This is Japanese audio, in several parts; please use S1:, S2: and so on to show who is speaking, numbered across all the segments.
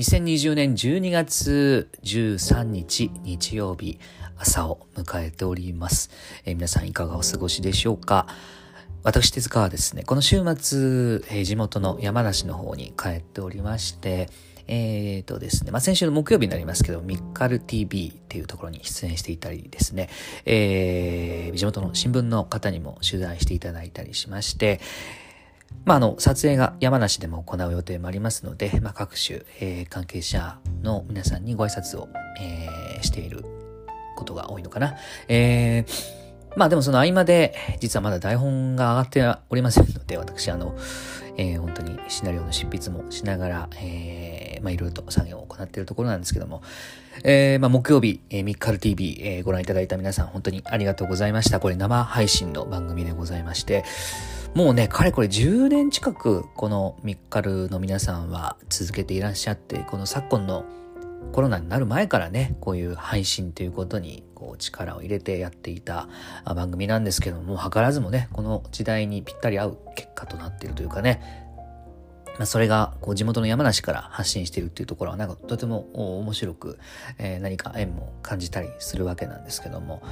S1: 2020年12月13日日曜日朝を迎えております。えー、皆さんいかがお過ごしでしょうか？私手塚はですね、この週末、えー、地元の山梨の方に帰っておりまして、えーとですね、まあ、先週の木曜日になりますけど、ミッカル TV っていうところに出演していたりですね、えー、地元の新聞の方にも取材していただいたりしまして、まあ、あの、撮影が山梨でも行う予定もありますので、まあ、各種、えー、関係者の皆さんにご挨拶を、えー、していることが多いのかな。えー、まあでもその合間で、実はまだ台本が上がっておりませんので、私、あの、えー、本当にシナリオの執筆もしながら、えー、まあいろいろと作業を行っているところなんですけども、えー、まあ木曜日、えー、ミッカル TV、えー、ご覧いただいた皆さん、本当にありがとうございました。これ生配信の番組でございまして、もうね、かれこれ10年近く、このミッカルの皆さんは続けていらっしゃって、この昨今のコロナになる前からね、こういう配信ということにこう力を入れてやっていた番組なんですけども、図らずもね、この時代にぴったり合う結果となっているというかね、まあ、それがこう地元の山梨から発信しているっていうところはなんかとても面白く、えー、何か縁も感じたりするわけなんですけども、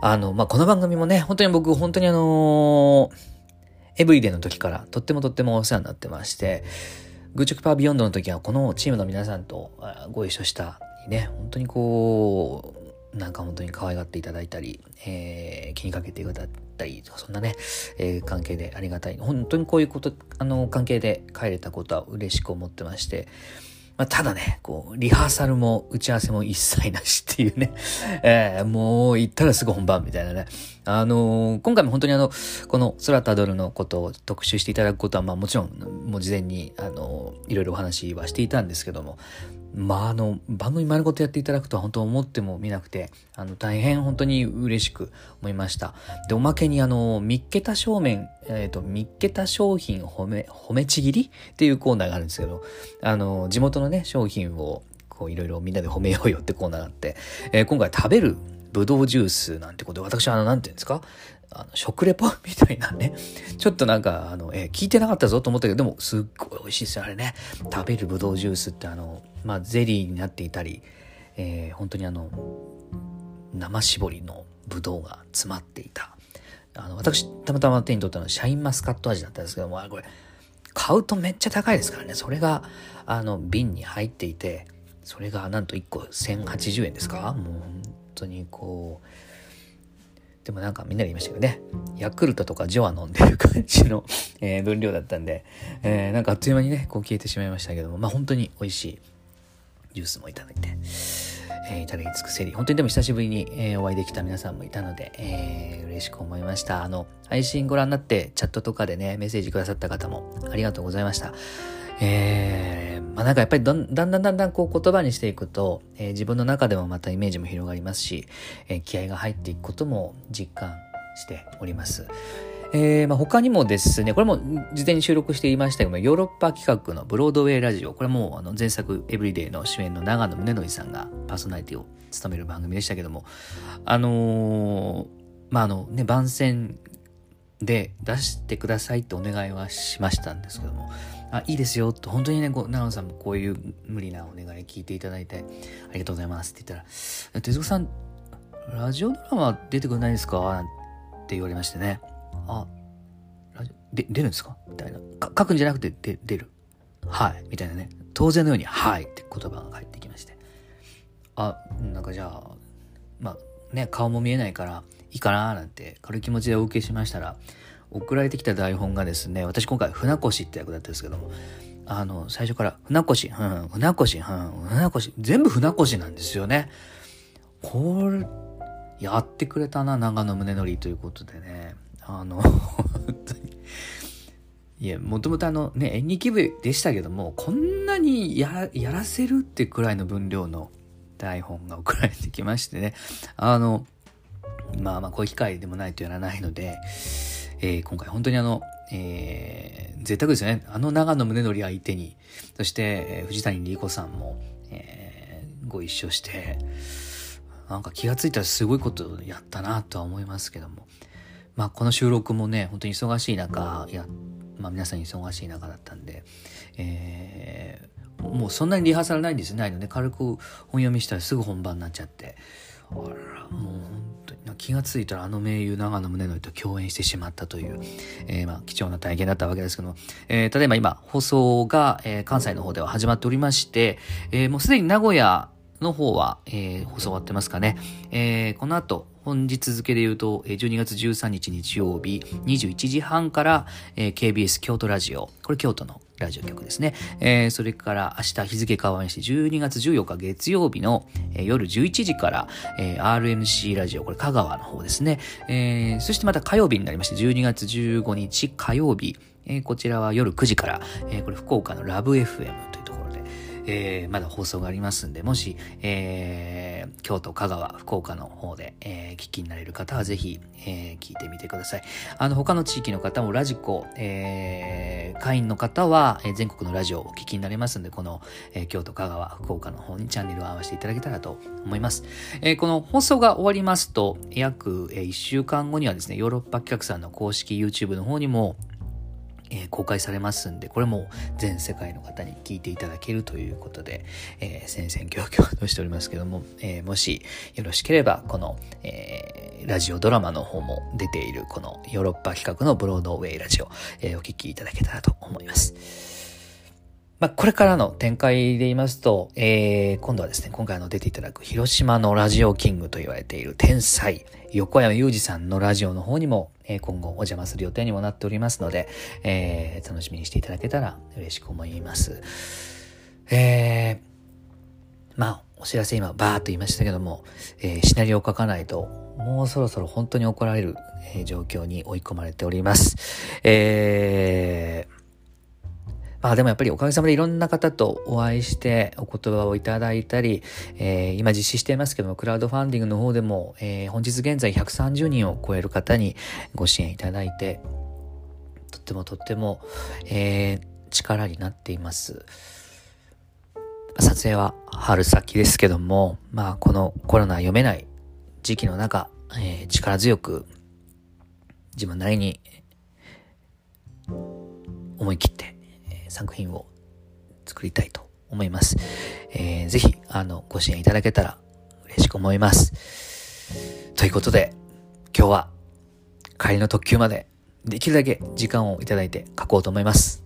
S1: あの、まあ、この番組もね、本当に僕、本当にあのーエブリデイの時からとってもとってもお世話になってまして、グーチョキパービヨンドの時はこのチームの皆さんとご一緒したりね、本当にこう、なんか本当に可愛がっていただいたり、えー、気にかけていただったりとか、そんなね、えー、関係でありがたい。本当にこういうこと、あの、関係で帰れたことは嬉しく思ってまして、まあ、ただね、こう、リハーサルも打ち合わせも一切なしっていうね、えー、もう行ったらすぐ本番みたいなね。あのー、今回も本当にあの、この空たどるのことを特集していただくことは、まあもちろん、もう事前に、あのー、いろいろお話はしていたんですけども、まあ、あの、番組丸ごとやっていただくとは本当思ってもみなくて、あの、大変本当に嬉しく思いました。で、おまけにあの、見っけた正面、えっ、ー、と、見っけた商品褒め、褒めちぎりっていうコーナーがあるんですけど、あの、地元のね、商品を、こう、いろいろみんなで褒めようよってコーナーがあって、えー、今回食べるぶどうジュースなんてことで、私はあの、なんていうんですか？あの、食レポみたいなね。ちょっとなんか、あの、えー、聞いてなかったぞと思ったけど、でも、すっごい美味しいですよ、あれね。食べるぶどうジュースって、あの、まあ、ゼリーになっていたり、えー、本当にあの、生搾りのぶどうが詰まっていた。あの、私、たまたま手に取ったのはシャインマスカット味だったんですけども、あこれ、買うとめっちゃ高いですからね。それが、あの、瓶に入っていて、それがなんと1個1080円ですか？もう本当にこう、でもなんかみんなで言いましたけどね、ヤクルトとかジョア飲んでる感じの、えー、分量だったんで、えー、なんかあっという間にね、こう消えてしまいましたけども、まあ本当に美味しいジュースもいただいて、えー、いただき尽くせり、本当にでも久しぶりに、えー、お会いできた皆さんもいたので、えー、嬉しく思いました。あの、配信ご覧になってチャットとかでね、メッセージくださった方もありがとうございました。えー、まあなんかやっぱりだんだんだんだんこう言葉にしていくと、えー、自分の中でもまたイメージも広がりますし、えー、気合が入っていくことも実感しております。えー、まあ、他にもですね、これも事前に収録していましたけど、ヨーロッパ企画のブロードウェイラジオ、これもあの前作エブリデイの主演の長野宗則さんがパーソナリティを務める番組でしたけども、あのー、まあ、あのね、番宣で出してくださいってお願いはしましたんですけども、あ、いいですよと、本当にね、こう長野さんもこういう無理なお願い聞いていただいて、ありがとうございますって言ったら、手塚さん、ラジオドラマ出てくれないですか？って言われましてね。あ、ラジオ、で、出るんですか？みたいな。書くんじゃなくて、で、出る。はい。みたいなね。当然のように、はいって言葉が返ってきまして。あ、なんかじゃあ、まあ、ね、顔も見えないから、いいかななんて軽い気持ちでお受けしましたら、送られてきた台本がですね、私今回船越って役だったんですけども、あの、最初から船越、うん、船越、うん、船越、全部船越なんですよね。これ、やってくれたな、長野宗則ということでね。あの、本当に。いや、もともとあのね、演劇部でしたけども、こんなにややらせるってくらいの分量の台本が送られてきましてね。あの、まあまあ、こういう機会でもないとやらないので、えー、今回本当にあの、えー、贅沢ですよね。あの長野宗則相手に、そして、えー、藤谷莉子さんも、えー、ご一緒して、なんか気がついたらすごいことやったなとは思いますけども。まあこの収録もね、本当に忙しい中、や、まあ皆さん忙しい中だったんで、えー、もうそんなにリハーサルないんですねないので、軽く本読みしたらすぐ本番になっちゃって。あら、もう本当に気が付いたらあの名優長野宗則と共演してしまったという、えー、まあ貴重な体験だったわけですけども、えー、ただいま今放送が、えー、関西の方では始まっておりまして、え、もうすでに名古屋の方は、えー、放送終わってますかね。えー、この後、本日付で言うと、12月13日日曜日21時半から、えー、KBS 京都ラジオ、これ京都のラジオ局ですね。えー、それから明日日付変わりまして12月14日月曜日の、えー、夜11時から、えー、RNC ラジオ、これ香川の方ですね。えー、そしてまた火曜日になりまして12月15日火曜日、えー、こちらは夜9時から、えー、これ福岡のラブ FM えー、まだ放送がありますんで、もし、えー、京都、香川、福岡の方で、えー、聞きになれる方はぜひ、えー、聞いてみてください。あの、他の地域の方もラジコ、えー、会員の方は、えー、全国のラジオをお聞きになれますんで、この、えー、京都、香川、福岡の方にチャンネルを合わせていただけたらと思います。えー、この放送が終わりますと、約、えー、1週間後にはですね、ヨーロッパ企画さんの公式 YouTube の方にも、え、公開されますんで、これも全世界の方に聞いていただけるということで、えー、戦々恐々としておりますけども、えー、もしよろしければ、この、えー、ラジオドラマの方も出ている、このヨーロッパ企画のブロードウェイラジオ、えー、お聞きいただけたらと思います。まあ、これからの展開で言いますと、えー、今度はですね、今回の出ていただく広島のラジオキングと言われている天才、横山裕二さんのラジオの方にも、えー、今後お邪魔する予定にもなっておりますので、えー、楽しみにしていただけたら嬉しく思います。えー、まあ、お知らせ今バーっと言いましたけども、えー、シナリオを書かないと、もうそろそろ本当に怒られる、えー、状況に追い込まれております。えー、まあでもやっぱりおかげさまでいろんな方とお会いしてお言葉をいただいたり、えー、今実施していますけども、クラウドファンディングの方でも、えー、本日現在130人を超える方にご支援いただいて、とってもとっても、えー、力になっています。撮影は春先ですけども、まあこのコロナ読めない時期の中、えー、力強く自分なりに思い切って作品を作りたいと思います。えー、ぜひ、あの、ご支援いただけたら嬉しく思います。ということで、今日は帰りの特急までできるだけ時間をいただいて書こうと思います。